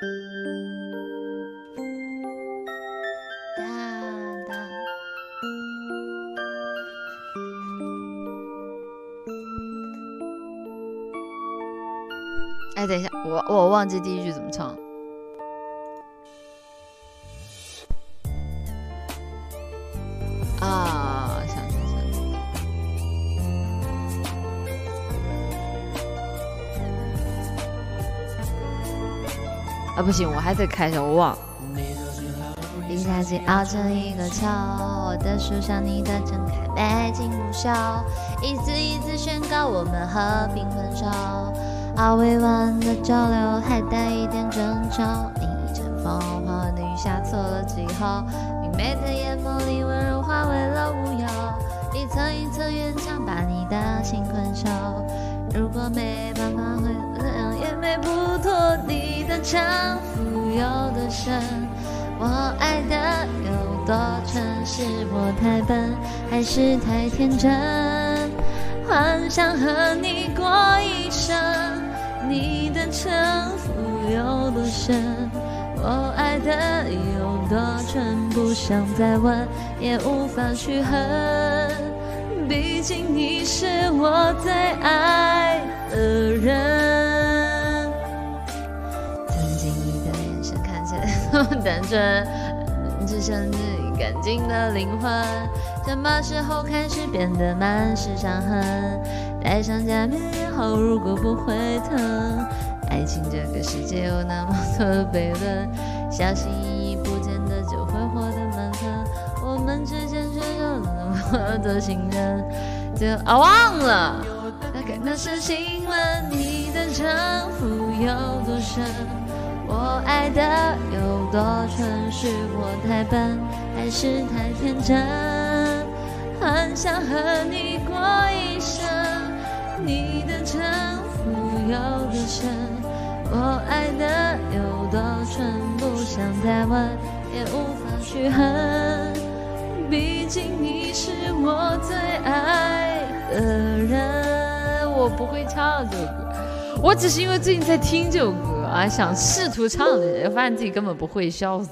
哎，等一下，我我忘记第一句怎么唱。啊，不行，我还得开一下，我忘了。一下子熬成一个球，我的书上你的睁开，美景无效，一字一字宣告我们和平分手。啊，委婉的交流还带一点争吵，一阵风花的雨下错了记号，明媚的眼眸里温柔化为了无有，一层一层院墙把你的心困守。如果没城府有多深，我爱的有多纯，是我太笨，还是太天真？幻想和你过一生。你的城府有多深，我爱的有多纯，不想再问，也无法去恨。毕竟你是我最爱你的眼神看起来那么单纯，只剩你干净的灵魂，什么时候开始变得满是伤痕？戴上假面后，如果不会疼，爱情这个世界有那么多悖论，小心翼翼不见得就会获得满分。我们之间却有那么多信任，就啊忘了，大概那是新闻。你的城府有多深，我爱的有多蠢，是我太笨，还是太天真？很想和你过一生。你的城府有多深，我爱的有多蠢，不想再问，也无法去恨。毕竟你是我最爱的人。我不会唱这首歌，我只是因为最近在听这首歌还，想试图唱，发现自己根本不会，笑死。